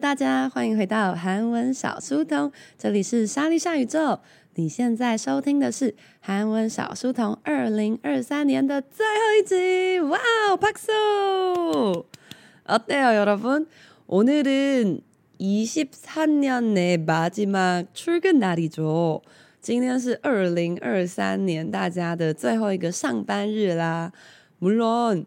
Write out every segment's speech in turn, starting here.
亲爱的大家，欢迎回到韩文小书童，这里是莎莉莎宇宙。你现在收听的是韩文小书童二零二三年的最后一集。哇哦，박수어때요여러분오늘은2024년의 마지막 출근 날이죠。今天是二零二三年大家的最后一个上班日啦。물론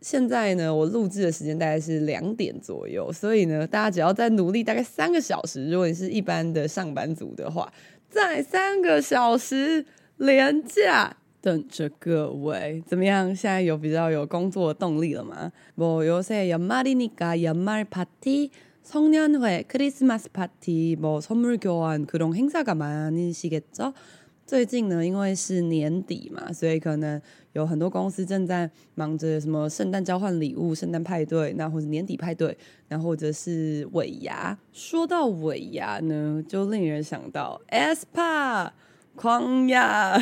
现在呢，我录制的时间大概是两点左右，所以呢，大家只要再努力大概三个小时，如果你是一般的上班族的话，再三个小时连假等着各位，怎么样？现在有比较有工作的动力了吗？뭐요새연말이니까연말파티성년회크리스마스파티뭐선물교환그런행사가많으시겠죠 最近呢，因为是年底嘛，所以可能有很多公司正在忙着什么圣诞交换礼物、圣诞派对，那或者年底派对，然后或者是尾牙。说到尾牙呢，就令人想到 aespa 狂牙。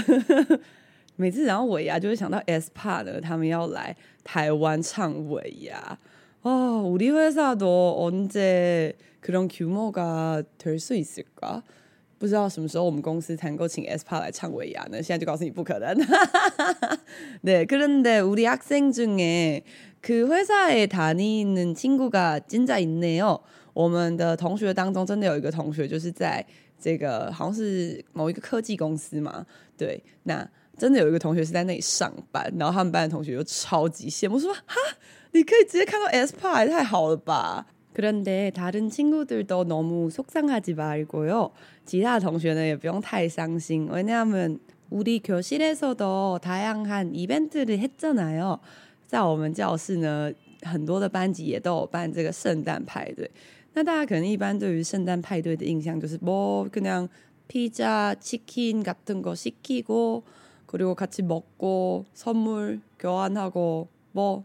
每次想到尾牙，就会想到 aespa 的，他们要来台湾唱尾牙。哦，우리회사도언제그런규모가될수있을까 不知道什么时候我们公司才能够请 aespa 来唱尾牙呢？现在就告诉你不可能。对，그런데우리학생중에그회사에다니는친구가진짜있네요。我们的同学当中真的有一个同学，就是在这个好像是某一个科技公司嘛。对，那真的有一个同学是在那里上班，然后他们班的同学就超级羡慕，说哈，你可以直接看到 aespa，也太好了吧。 그런데다른친구들도너무속상하지말고요。其他的同学呢也不用太伤心，왜냐하면우리교실에서도다양한이벤트를했잖아요。在我们教室呢，很多的班级也都有办这个圣诞派对。那大家可能一般对于圣诞派对的印象就是뭐그냥피자치킨같은거시키고그리고같이먹고선물교환하고뭐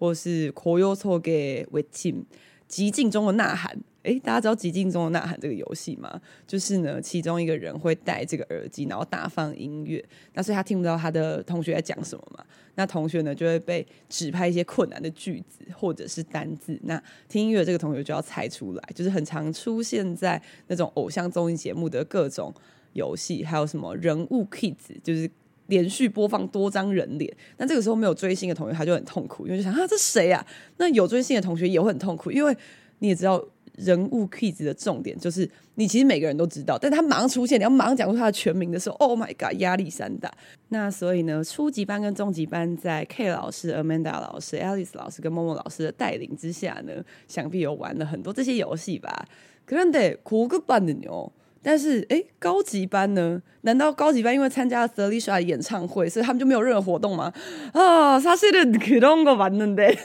或是 koyo soge wechim，寂静中的呐喊。诶，大家知道《寂静中的呐喊》这个游戏吗？就是呢，其中一个人会戴这个耳机，然后大放音乐，那所以他听不到他的同学在讲什么嘛。那同学呢，就会被指派一些困难的句子或者是单字。那听音乐这个同学就要猜出来，就是很常出现在那种偶像综艺节目的各种游戏，还有什么人物 kids，就是连续播放多张人脸。那这个时候没有追星的同学他就很痛苦，因为就想啊，这谁啊？那有追星的同学也会很痛苦，因为你也知道。人物 quiz 的重点就是，你其实每个人都知道，但他马上出现，你要马上讲出他的全名的时候，Oh my god，压力山大。那所以呢，初级班跟中级班在 K 老师、Amanda 老师、Alice 老师跟 Momo 老师的带领之下呢，想必有玩了很多这些游戏吧。可是得苦个班的牛，但是哎，高级班呢？难道高级班因为参加了 Selina 的演唱会，所以他们就没有任何活动吗？啊，사실은그런거맞는데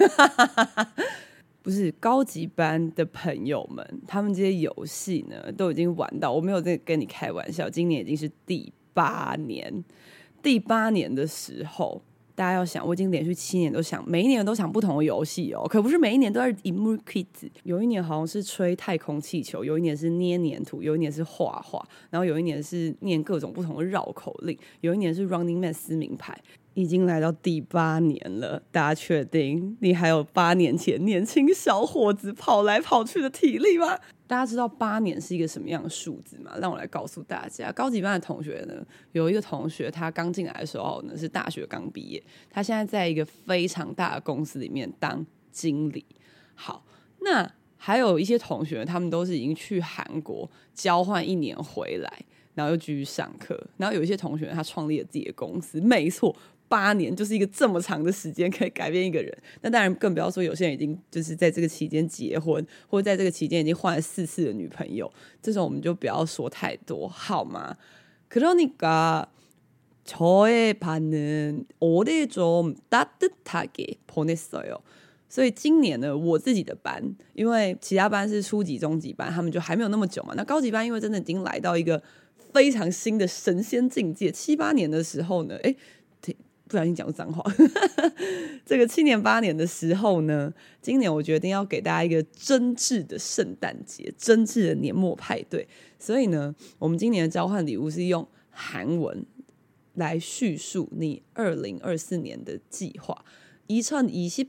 不是高级班的朋友们，他们这些游戏呢都已经玩到，我没有在跟你开玩笑，今年已经是第八年，第八年的时候， 大家要想，我已经连续七年都想，每一年都想不同的游戏哦，可不是每一年都是 emo quiz，有一年好像是吹太空气球，有一年是捏黏土，有一年是画画，然后有一年是念各种不同的绕口令，有一年是 Running Man 撕名牌。已经来到第八年了，大家确定你还有八年前年轻小伙子跑来跑去的体力吗？大家知道八年是一个什么样的数字吗？让我来告诉大家，高级班的同学呢，有一个同学他刚进来的时候呢是大学刚毕业，他现在在一个非常大的公司里面当经理。好，那。还有一些同学，他们都是已经去韩国交换一年回来，然后又继续上课。然后有一些同学，他创立了自己的公司，没错。八年就是一个这么长的时间，可以改变一个人。那当然更不要说有些人已经就是在这个期间结婚，或者在这个期间已经换了四次的女朋友，这种我们就不要说太多，好吗？그러니까저의반은올해좀따뜻하게보냈어요。所以今年呢，我自己的班，因为其他班是初级、中级班，他们就还没有那么久嘛。那高级班因为真的已经来到一个非常新的神仙境界，七八年的时候呢，诶。 不小心讲脏话。这个七年八年的时候呢，今年我决定要给大家一个真挚的圣诞节，真挚的年末派对。所以呢，我们今年的交换礼物是用韩文来叙述你二零二四年的计划。二零二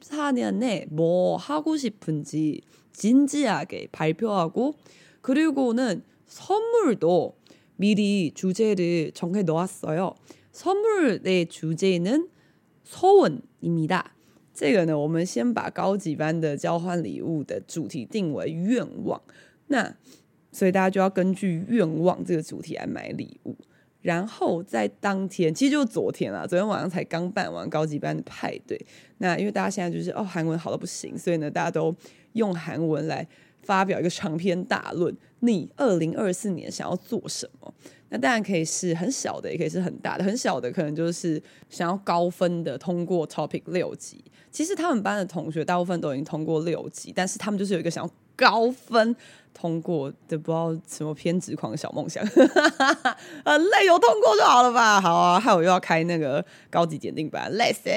四年内뭐하고싶은지진지하게발표하고그리고는선물도미리주제를정해놓았어요 선물의주제는소원입니다。这个呢，我们先把高级班的交换礼物的主题定为愿望。那所以大家就要根据愿望这个主题来买礼物。然后在当天，其实就昨天啊，昨天晚上才刚办完高级班的派对。那因为大家现在就是哦，韩文好到不行，所以呢，大家都用韩文来 发表一个长篇大论。你二零二四年想要做什么？那当然可以是很小的，也可以是很大的。很小的可能就是想要高分的通过 Topic 六级。其实他们班的同学大部分都已经通过六级，但是他们就是有一个想要高分通过的，不知道什么偏执狂的小梦想。很累，有通过就好了吧？好啊，还有又要开那个高级检定班，累死！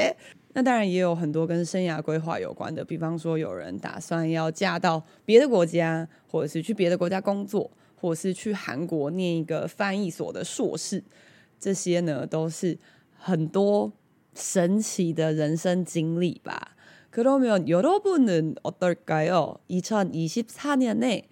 那当然也有很多跟生涯规划有关的，比方说有人打算要嫁到别的国家，或者是去别的国家工作。或是去韩国念一个翻译所的硕士，这些呢都是很多神奇的人生经历吧。그러면여러분은어떨까요2024년에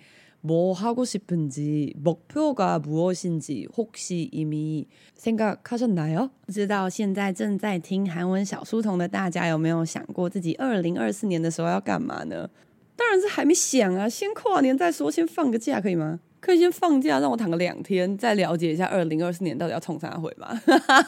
뭐하고싶은지목표가무엇인지혹시이미생각하셨나요不知道现在正在听韩文小书童的大家有没有想过自己二零二四年的时候要干嘛呢？当然是还没想啊，先跨年再说，先放个假可以吗？可以先放假，让我躺个两天，再了解一下二零二四年到底要冲啥回吧。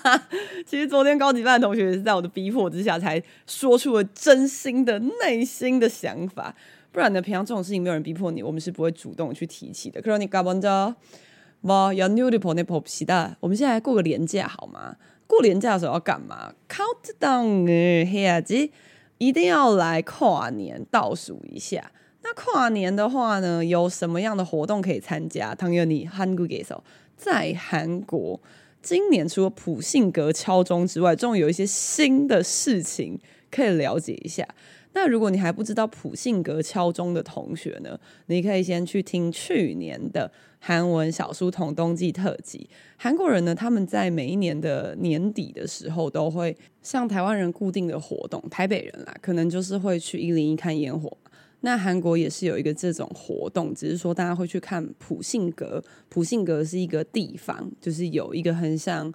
其实昨天高级班的同学也是在我的逼迫之下，才说出了真心的内心的想法。 不然呢，平常这种事情没有人逼迫你，我们是不会主动去提起的。可是你搞먼저뭐연휴를보내봅시다。我们现在来过个年假好吗？过年假的时候要干嘛？Countdown 을해야지，一定要来跨年倒数一下。那跨年的话呢，有什么样的活动可以参加？唐有你韩国给手，在韩国今年除了普信阁敲钟之外，终于有一些新的事情可以了解一下。 那如果你还不知道普信阁敲钟的同学呢，你可以先去听去年的韩文小书童冬季特辑。韩国人呢，他们在每一年的年底的时候，都会像台湾人固定的活动，台北人啦，可能就是会去一零一看烟火。那韩国也是有一个这种活动，只是说大家会去看普信阁。普信阁是一个地方，就是有一个很像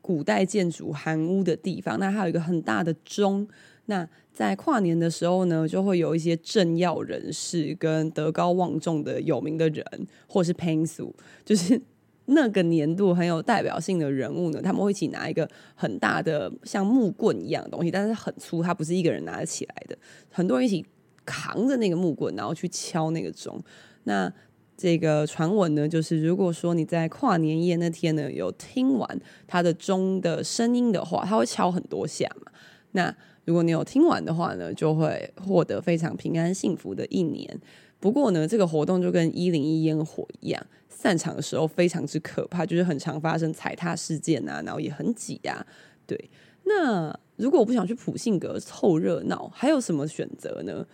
古代建筑韩屋的地方。那还有一个很大的钟。那在跨年的时候呢，就会有一些政要人士跟德高望重的有名的人，或是 Pansu，就是 那个年度很有代表性的人物呢，他们会一起拿一个很大的像木棍一样的东西，但是很粗，它不是一个人拿得起来的，很多人一起。扛着那个木棍，然后去敲那个钟。那这个传闻呢，就是如果说你在跨年夜那天呢，有听完他的钟的声音的话，他会敲很多下嘛。那如果你有听完的话呢，就会获得非常平安幸福的一年。不过呢，这个活动就跟一零一烟火一样，散场的时候非常之可怕，就是很常发生踩踏事件啊，然后也很挤啊。对，那如果我不想去普信阁凑热闹，还有什么选择呢？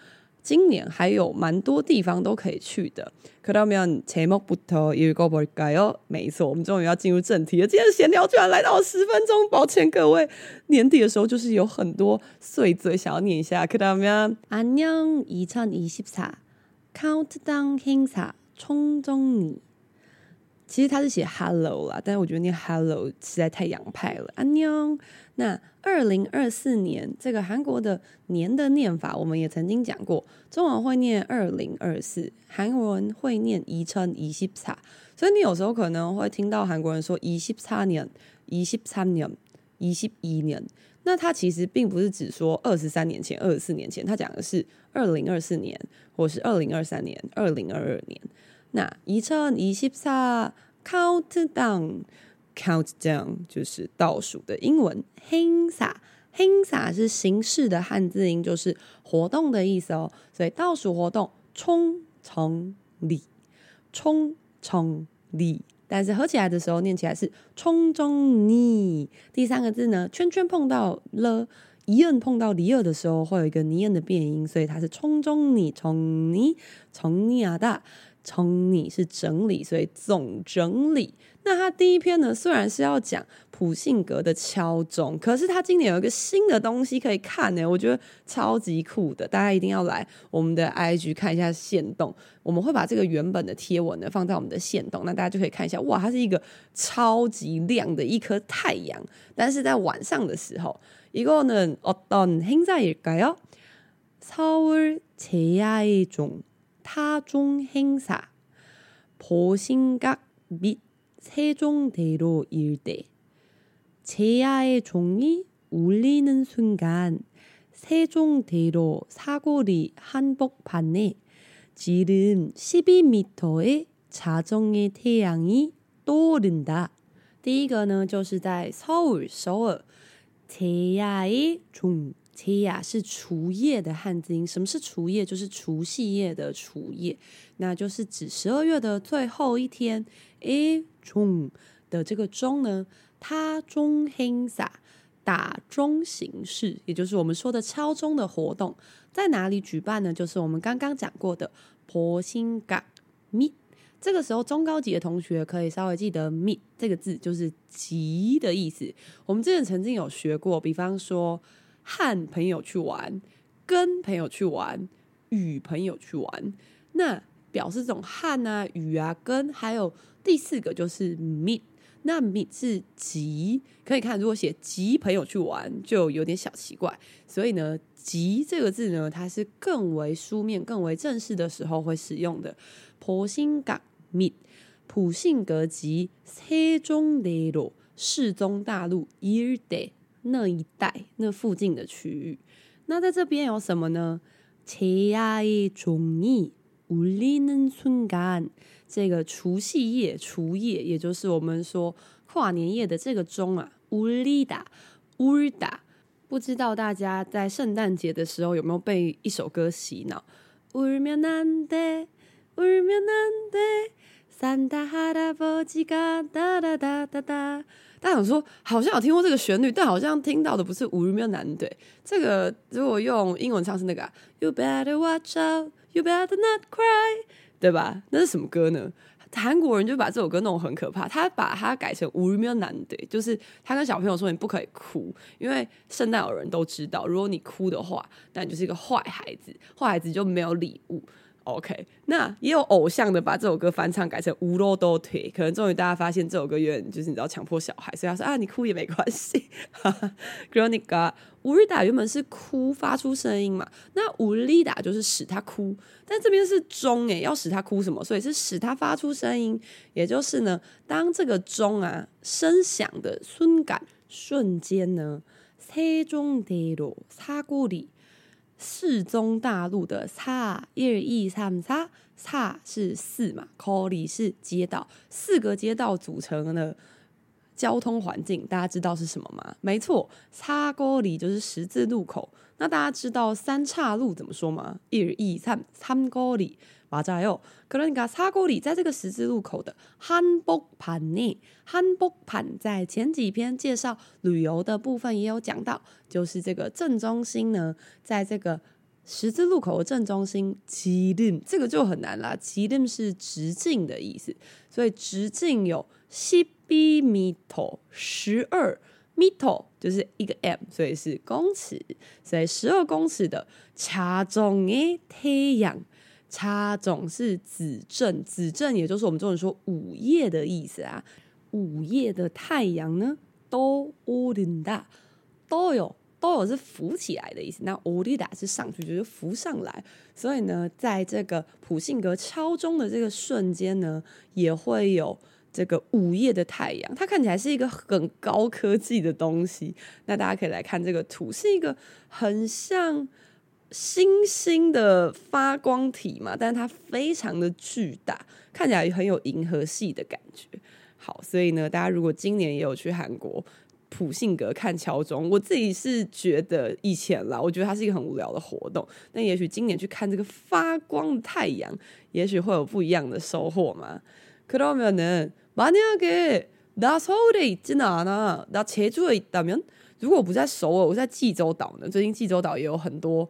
今年还有蛮多地方都可以去的。그러면제목부터읽어볼까요？没错，我们终于要进入正题了。今天闲聊居然来到十分钟，抱歉各位。年底的时候就是有很多碎嘴想要念一下。그러면안녕2024 Countdown 행사 총정리 其实他是写 “hello” 啦，但是我觉得念 “hello” 实在太洋派了。安妞，那二零二四年这个韩国的“年”的念法，我们也曾经讲过，中文会念二零二四，韩文会念“一乘一十叉”，所以你有时候可能会听到韩国人说“一十叉年”、“一十叉年”、“一十一年”。那他其实并不是只说二十三年前、二十四年前，他讲的是二零二四年，或是二零二三年、二零二二年。那一천二十三 countdown countdown 就是倒数的英文。행사행사是形式的汉字音，就是活动的意思哦。所以倒数活动冲冲里冲冲里，但是合起来的时候念起来是冲中你。第三个字呢，圈圈碰到了。一摁碰到离二的时候，会有一个离摁的变音，所以它是冲中你冲你冲你啊大。整理是整理，所以总整理。那他第一篇呢，虽然是要讲普信阁的敲钟，可是他今年有一个新的东西可以看呢，我觉得超级酷的，大家一定要来我们的 IG 看一下限动。我们会把这个原本的贴文呢放在我们的限动，那大家就可以看一下，哇，它是一个超级亮的一颗太阳，但是在晚上的时候，一个呢，어떤행사일까요서울제야의 종。 타종 행사, 보신각 및 세종대로 일대 제야의 종이 울리는 순간 세종대로 사거리 한복판에 지름 12m의 자정의 태양이 떠오른다. 第一个呢，就是在首尔，首尔제야의 종。 切呀是除夜的汉字音，什么是除夜？就是除夕夜的除夜，那就是指十二月的最后一天。诶，钟的这个钟呢，它钟행사打钟形式，也就是我们说的敲钟的活动，在哪里举办呢？就是我们刚刚讲过的婆心港密。这个时候中高级的同学可以稍微记得密这个字，就是急的意思。我们之前曾经有学过，比方说。和朋友去玩，跟朋友去玩，与朋友去玩，那表示这种和啊、与啊、跟，还有第四个就是 meet，那 meet 是及，可以看如果写及朋友去玩就有点小奇怪，所以呢，及这个字呢，它是更为书面、更为正式的时候会使用的。婆心港 meet，普信阁及세종대로世宗大路일대。 那一带，那附近的区域，那在这边有什么呢？제야의종이울리는순간，这个除夕夜、除夜，也就是我们说跨年夜的这个钟啊，울리다울다。不知道大家在圣诞节的时候有没有被一首歌洗脑？울면안돼울면안돼산타할아버지가다다다다다 大家想说，好像有听过这个旋律，但好像听到的不是《乌日妙男队》。这个如果用英文唱是那个、You better watch out, you better not cry，对吧？那是什么歌呢？韩国人就把这首歌弄得很可怕，他把它改成《乌日妙男队》，就是他跟小朋友说你不可以哭，因为圣诞老人都知道，如果你哭的话，那你就是一个坏孩子，坏孩子就没有礼物。OK，那也有偶像的把这首歌翻唱改成《乌罗多腿》，可能终于大家发现这首歌有点就是你知道强迫小孩，所以他说啊，你哭也没关系。哈哈，Gronica 乌日达原本是哭发出声音嘛，那乌里达就是使他哭，但这边是钟诶，要使他哭什么？所以是使他发出声音，也就是呢，当这个钟啊声响的瞬感瞬间呢，세종대로사거리 四中大陆的叉一二一三叉，叉是四嘛？沟里是街道，四个街道组成的交通环境，大家知道是什么吗？没错，叉沟里就是十字路口。那大家知道三岔路怎么说吗？一二一三三沟里。맞아요그러니까사거리在这个十字路口的한복판에한복판在前几篇介绍旅游的部分也有讲到，就是这个正中心呢，在这个十字路口的正中心，지름这个就很难啦。지름是直径的意思，所以直径有십이미터十二米就是一个 m，所以是公尺，所以十二公尺的자정의태양 它总是子正，子正也就是我们中文说午夜的意思啊。午夜的太阳呢，都乌林达，都有都有是浮起来的意思。那乌林达是上去，就是浮上来。所以呢，在这个普信格敲钟的这个瞬间呢，也会有。这个午夜的太阳，它看起来是一个很高科技的东西。那大家可以来看这个图，是一个很像星星的发光体嘛，但是它非常的巨大，看起来很有银河系的感觉。好，所以呢，大家如果今年也有去韩国普信阁看敲钟，我自己是觉得以前啦，我觉得它是一个很无聊的活动。但也许今年去看这个发光的太阳，也许会有不一样的收获嘛。그러면은만약에나서울에있지는않아나제주에있다면如果我不在首尔，我在济州岛呢？最近济州岛也有很多。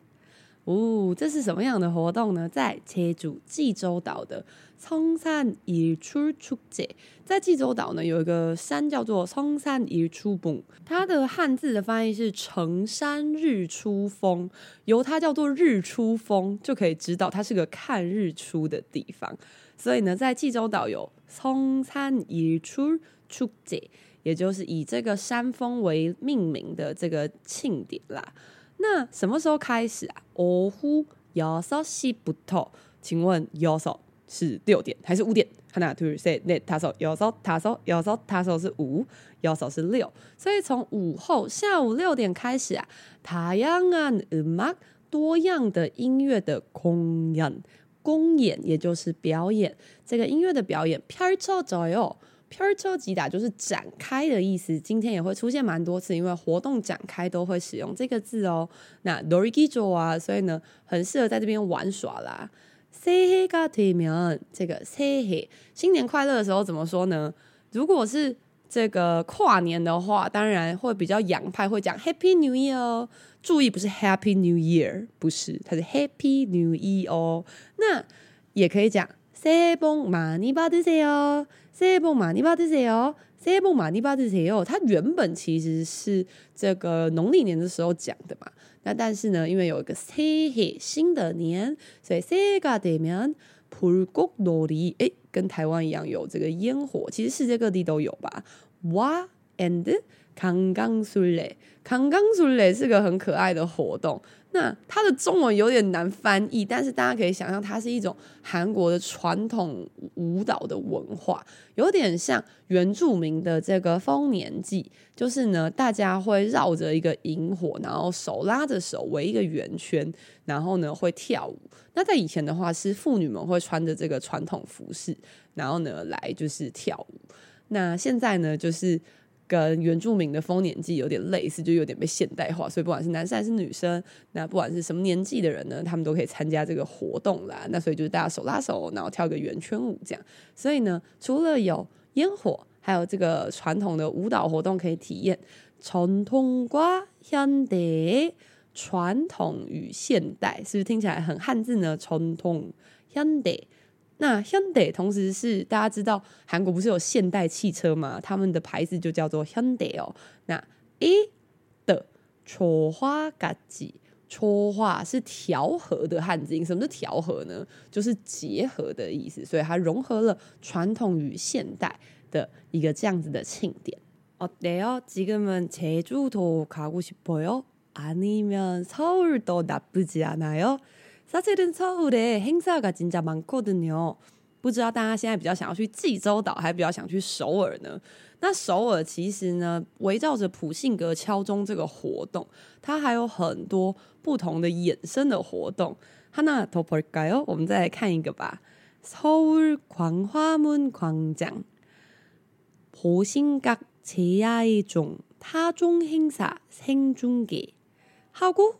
哦，这是什么样的活动呢？在济州济州岛的성산일출축제，在济州岛呢有一个山叫做성산일출봉，它的汉字的翻译是成山日出峰，由它叫做日出峰就可以知道它是个看日出的地方。所以呢，在济州岛有성산일출축제，也就是以这个山峰为命名的这个庆典啦。 那什么时候开始啊？오후여섯시부터，请问여섯是六点还是五点？하나둘셋넷다섯여섯다섯여섯다섯是五，여섯是六，所以从午后下午六点开始啊，다양한음악多样的音乐的公演公演，也就是表演，这个音乐的表演펼쳐져요。 펼쳐지다就是展开的意思，今天也会出现蛮多次，因为活动展开都会使用这个字哦。那놀기좋아，所以呢，很适合在这边玩耍啦。새해가되면，这个새해新年快乐的时候怎么说呢？如果是这个跨年的话，当然会比较洋派，会讲 Happy New Year 哦。注意，不是 Happy New Year，不是，它是 Happy New Year 哦。那也可以讲새해복많이받으세요。 새해복많이받으세요，새해복많이받으세요。它原本其实是这个农历年的时候讲的嘛。那但是呢，因为有一个새해新的年，所以새해가되면불꽃놀이，诶，跟台湾一样有这个烟火，其实世界各地都有吧。哇，and 강강술래，강강술래是个很可爱的活动。 那它的中文有点难翻译，但是大家可以想象，它是一种韩国的传统舞蹈的文化，有点像原住民的这个丰年祭，就是呢，大家会绕着一个营火，然后手拉着手围一个圆圈，然后呢会跳舞。那在以前的话，是妇女们会穿着这个传统服饰，然后呢来就是跳舞。那现在呢，就是。跟原住民的丰年祭有点类似，就有点被现代化。所以不管是男生还是女生，那不管是什么年纪的人呢，他们都可以参加这个活动啦。那所以就是大家手拉手，然后跳个圆圈舞这样。所以呢，除了有烟火，还有这个传统的舞蹈活动可以体验，传统瓜香的。传统与现代是不是听起来很汉字呢？传统、现代、那 Hyundai 同时是大家知道韩国不是有现代汽车吗？他们的牌子就叫做 Hyundai 哦。那 A 的초화까지，초화是调和的汉字音。什么是调和呢？就是结合的意思。所以它融合了传统与现代的一个这样子的庆典。어때요지금은제주도가고싶어요아니면서울도나쁘지않아요 사실은서울에행사가진짜많거든요。不知道大家现在比较想要去济州岛，还是比较想去首尔呢？那首尔其实呢，围绕着普信阁敲钟这个活动，它还有很多不同的衍生的活动。하나더볼까요？我们再来看一个吧。서울광화문광장보신각제야의종타종행사생중계하고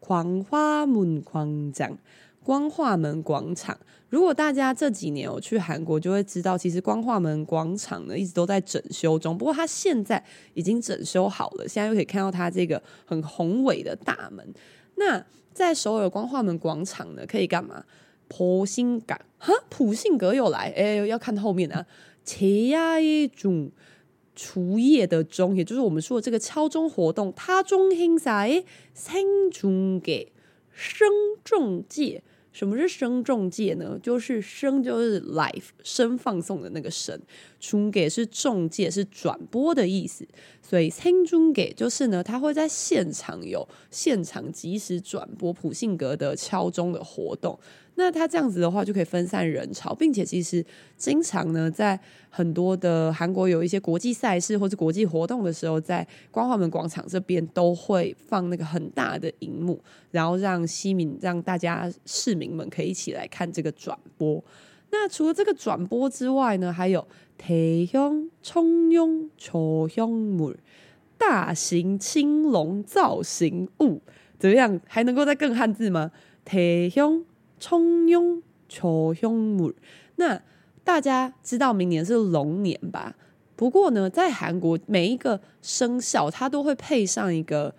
尔光化门广场。光化门广场，如果大家这几年有去韩国，就会知道，其实光化门广场呢一直都在整修中。不过它现在已经整修好了，现在又可以看到它这个很宏伟的大门。那在首尔光化门广场呢，可以干嘛？普信阁哈，普信阁又来，哎，要看后面啊。切呀一种除夜的中，也就是我们说的这个敲钟活动，他中心在生中给声中介。什么是声中介呢？就是声就是 life 生放送的那个声，中给是中介是转播的意思，所以生中给就是呢，他会在现场有现场及时转播普信格的敲钟的活动。那他这样子的话，就可以分散人潮，并且其实经常呢，在很多的韩国有一些国际赛事或者国际活动的时候，在光化门广场这边都会放那个很大的荧幕，然后让西民让大家市民们可以一起来看这个转播。那除了这个转播之外呢，还有대형 청룡조형물大型青龙造型物，怎么样？还能够再更汉字吗？대형 冲庸求凶猛那大家知道明年是龙年吧？不过呢在韩国每一个生肖它都会配上一个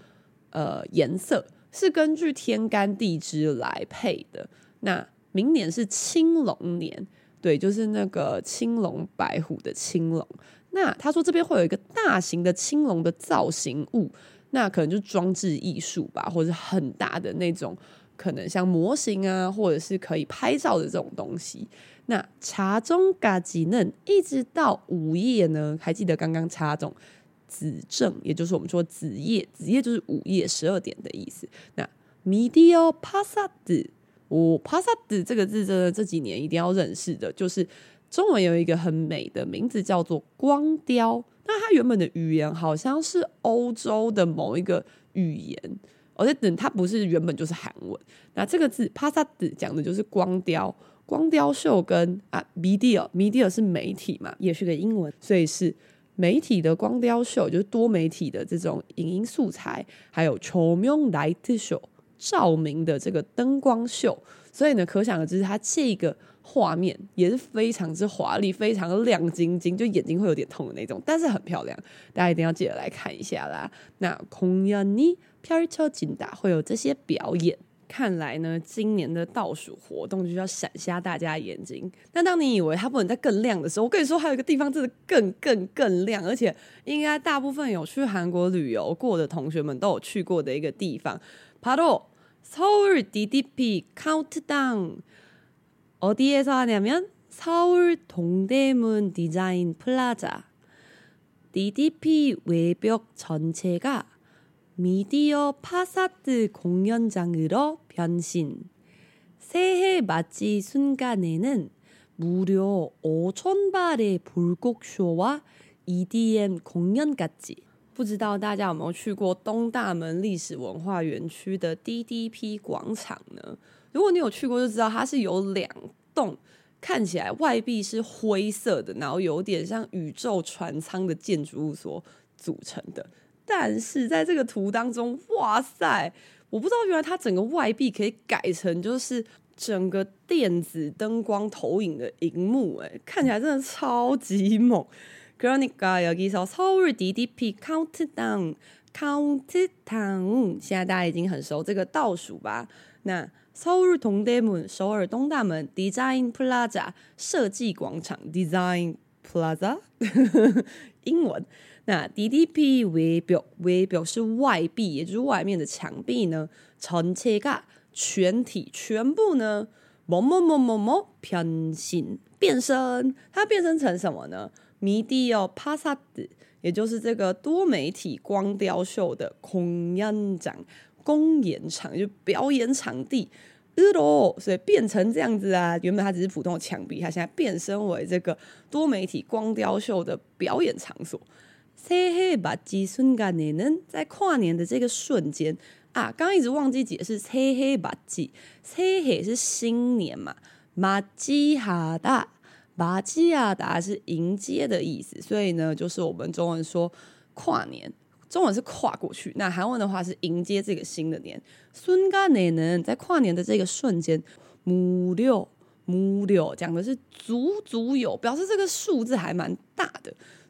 呃颜色是根据天干地支来配的。那明年是青龙年对就是那个青龙白虎的青龙。那他说这边会有一个大型的青龙的造型物那可能就装置艺术吧或者很大的那种可能像模型啊或者是可以拍照的这种东西。那茶中嘎吉嫩一直到午夜呢还记得刚刚茶中子正也就是我们说子夜子夜就是午夜十二点的意思。那 medio 帕萨子哦帕萨子这个字真的这几年一定要认识的就是中文有一个很美的名字叫做光雕。那它原本的语言好像是欧洲的某一个语言我在等它不是原本就是韩文。那这个字 p a s a d 讲的就是光雕，光雕秀跟啊 media，media 是媒体嘛，也是个英文，所以是媒体的光雕秀，就是多媒体的这种影音素材，还有 chomyong light show 照明的这个灯光秀。所以呢，可想而知，它这个。画面也是非常之华丽，非常亮晶晶，就眼睛会有点痛的那种，但是很漂亮，大家一定要记得来看一下啦。那空呀，你이 펼쳐진다会有这些表演，看来呢，今年的倒数活动就要闪瞎大家眼睛。但当你以为它不能再更亮的时候，我跟你说，还有一个地方真的更更更亮，而且应该大部分有去韩国旅游过的同学们都有去过的一个地方。바로서울 DDP 카운트다운 어디에서 하냐면 서울 동대문 디자인 플라자 DDP 외벽 전체가 미디어 파사드 공연장으로 변신. 새해 맞이 순간에는 무려 5천 발의 불곡쇼와 EDM 공연까지. 不知道大家有没有去过东大门历史文化园区的 DDP 广场呢？如果你有去过，就知道它是由两栋看起来外壁是灰色的，然后有点像宇宙船舱的建筑物所组成的。 但是在这个图当中，哇塞！我不知道原来它整个外壁可以改成就是整个电子灯光投影的荧幕，哎，看起来真的超级猛。그러니까여기서서울 DDP countdown countdown，现在大家已经很熟这个倒数吧？那서울동대문首尔东大门 Design Plaza 设计广场 Design Plaza 英文。 那 DDP 외벽 외벽是外壁，也就是外面的墙壁呢。전체가全体全部呢，某某某某某변신变身，它变身成什么呢？미디어파사드，也就是这个多媒体光雕秀的공연장公演场，就表演场地。 으로，所以变成这样子啊。原本它只是普通的墙壁，它现在变身为这个多媒体光雕秀的表演场所。 새해맞이순간에는在跨年的这个瞬间啊，刚刚一直忘记解释새해맞이，새해是新年嘛，맞이하다，맞이하다是迎接的意思，所以呢，就是我们中文说跨年。中文是跨过去，那韩文的话是迎接这个新的年。순간에는在跨年的这个瞬间，무려 무려讲的是足足有，表示这个数字还蛮大的，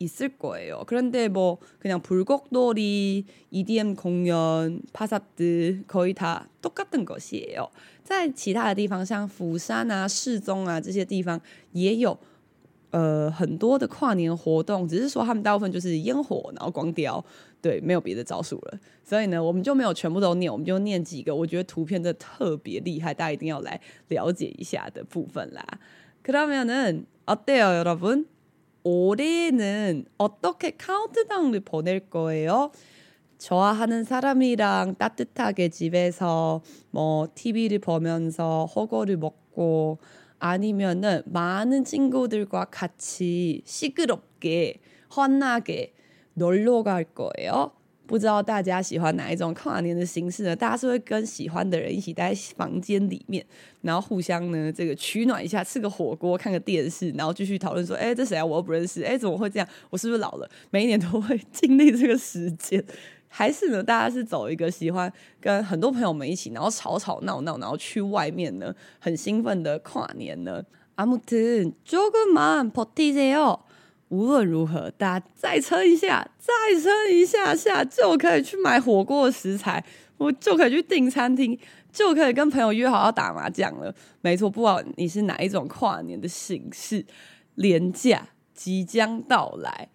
있을거예요그런데뭐그냥불꽃놀이 EDM 공연 파사드 거의 다 똑같은것이에요在其他的地方，像釜山啊、世宗啊这些地方，也有呃很多的跨年活动，只是说他们大部分就是烟火，然后光雕。对，没有别的招数了，所以呢，我们就没有全部都念，我们就念几个我觉得图片的特别厉害，大家一定要来了解一下的部分啦。그러면은어때요여러분 올해는 어떻게 카운트다운을 보낼 거예요 좋아하는 사람이랑 따뜻하게 집에서 뭐 TV 를 보면서호거를 먹고 아니면은 많은 친구들과 같이 시끄럽게환나게 놀러 갈 거예요？ 不知道大家喜欢哪一种跨年的形式呢？大家是会跟喜欢的人一起待在房间里面，然后互相呢这个取暖一下，吃个火锅，看个电视，然后继续讨论说：“哎，这谁啊？我又不认识。哎，怎么会这样？我是不是老了？每一年都会经历这个时间，还是呢？大家是走一个喜欢跟很多朋友们一起，然后吵吵闹闹，然后去外面呢，很兴奋的跨年呢？아무튼조금만버티세요。” 无论如何，大家再撑一下，再撑一下下，就可以去买火锅的食材，我就可以去订餐厅，就可以跟朋友约好要打麻将了。没错，不管你是哪一种跨年的形式，连假即将到来。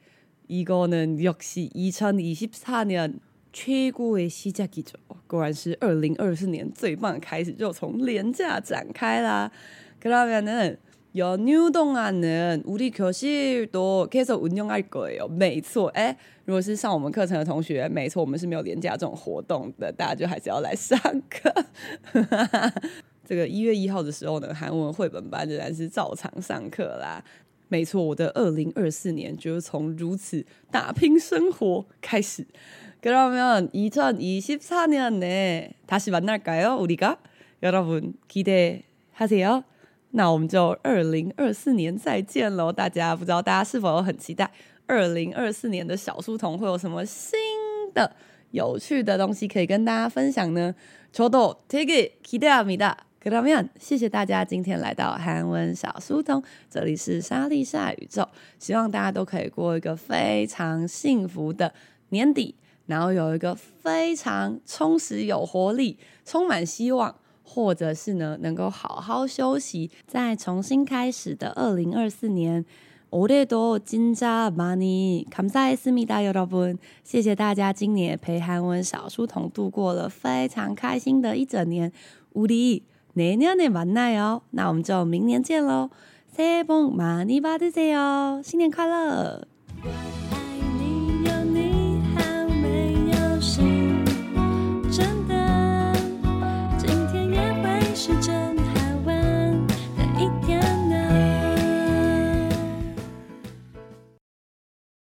이거는역시2024년 최고의 시작이죠。果然是二零二四年最棒的开始，就从连假展开啦。그러면은 연휴동안은우리교실도계속운영할거예요。没错，哎，如果是上我们课程的同学，没错，我们是没有连假这种活动的，大家就还是要来上课。这个一月一号的时候呢，韩文绘本班仍然是照常上课啦。没错，我的二零二四年就是从如此打拼生活开始。그러면2024년에다시만날까요우리가여러분기대하세요 那我们就二零二四年再见喽大家不知道大家是否很期待？二零二四年的小书童会有什么新的有趣的东西可以跟大家分享呢？臭豆 tiggykiddami 的克拉米尔谢谢大家今天来到韩文小书童这里是莎莉莎宇宙希望大家都可以过一个非常幸福的年底然后有一个非常充实有活力充满希望或者是呢，能够好好休息，再重新开始的二零二四年。올해도진짜많이감사했습니다여러분。谢谢大家今年陪韩文小书童度过了非常开心的一整年。우리내년에만나요。那我们就明年见喽。새해복많이받으세요。新年快乐！